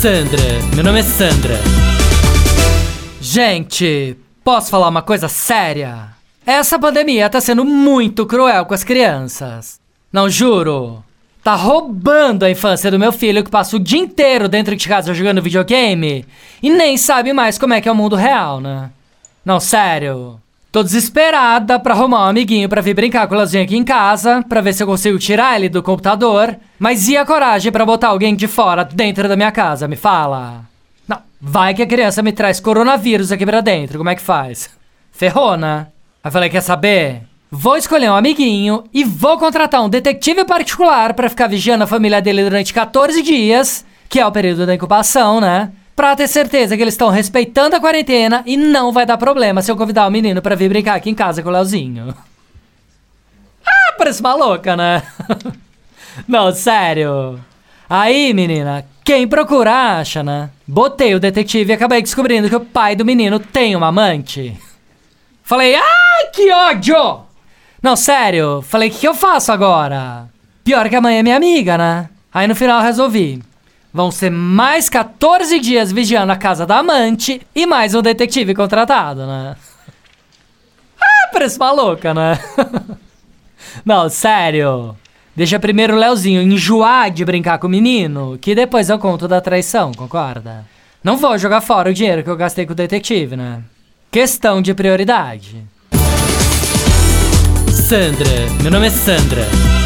Sandra, meu nome é Sandra. Gente, posso falar uma coisa séria? Essa pandemia tá sendo muito cruel com as crianças. Não juro. Tá roubando a infância do meu filho que passa o dia inteiro dentro de casa jogando videogame e nem sabe mais como é que é o mundo real, né? Não, sério. Tô desesperada pra arrumar um amiguinho pra vir brincar com o Leozinho aqui em casa, pra ver se eu consigo tirar ele do computador. Mas e a coragem pra botar alguém de fora dentro da minha casa? Me fala. Não, vai que a criança me traz coronavírus aqui pra dentro, como é que faz? Ferrou, né? Aí falei, quer saber? Vou escolher um amiguinho e vou contratar um detetive particular pra ficar vigiando a família dele durante 14 dias, que é o período da incubação, né? Pra ter certeza que eles estão respeitando a quarentena e não vai dar problema se eu convidar o menino pra vir brincar aqui em casa com o Leozinho. Ah, parece maluca, né? não, sério. Aí, menina, quem procura acha, né? Botei o detetive e acabei descobrindo que o pai do menino tem uma amante. Falei, ai, que ódio! Não, sério, falei, o que, que eu faço agora? Pior que a mãe é minha amiga, né? Aí no final resolvi. Vão ser mais 14 dias vigiando a casa da amante e mais um detetive contratado, né? Ah, parece maluca, né? Não, sério. Deixa primeiro o Leozinho enjoar de brincar com o menino, que depois eu conto da traição, concorda? Não vou jogar fora o dinheiro que eu gastei com o detetive, né? Questão de prioridade. Sandra, meu nome é Sandra.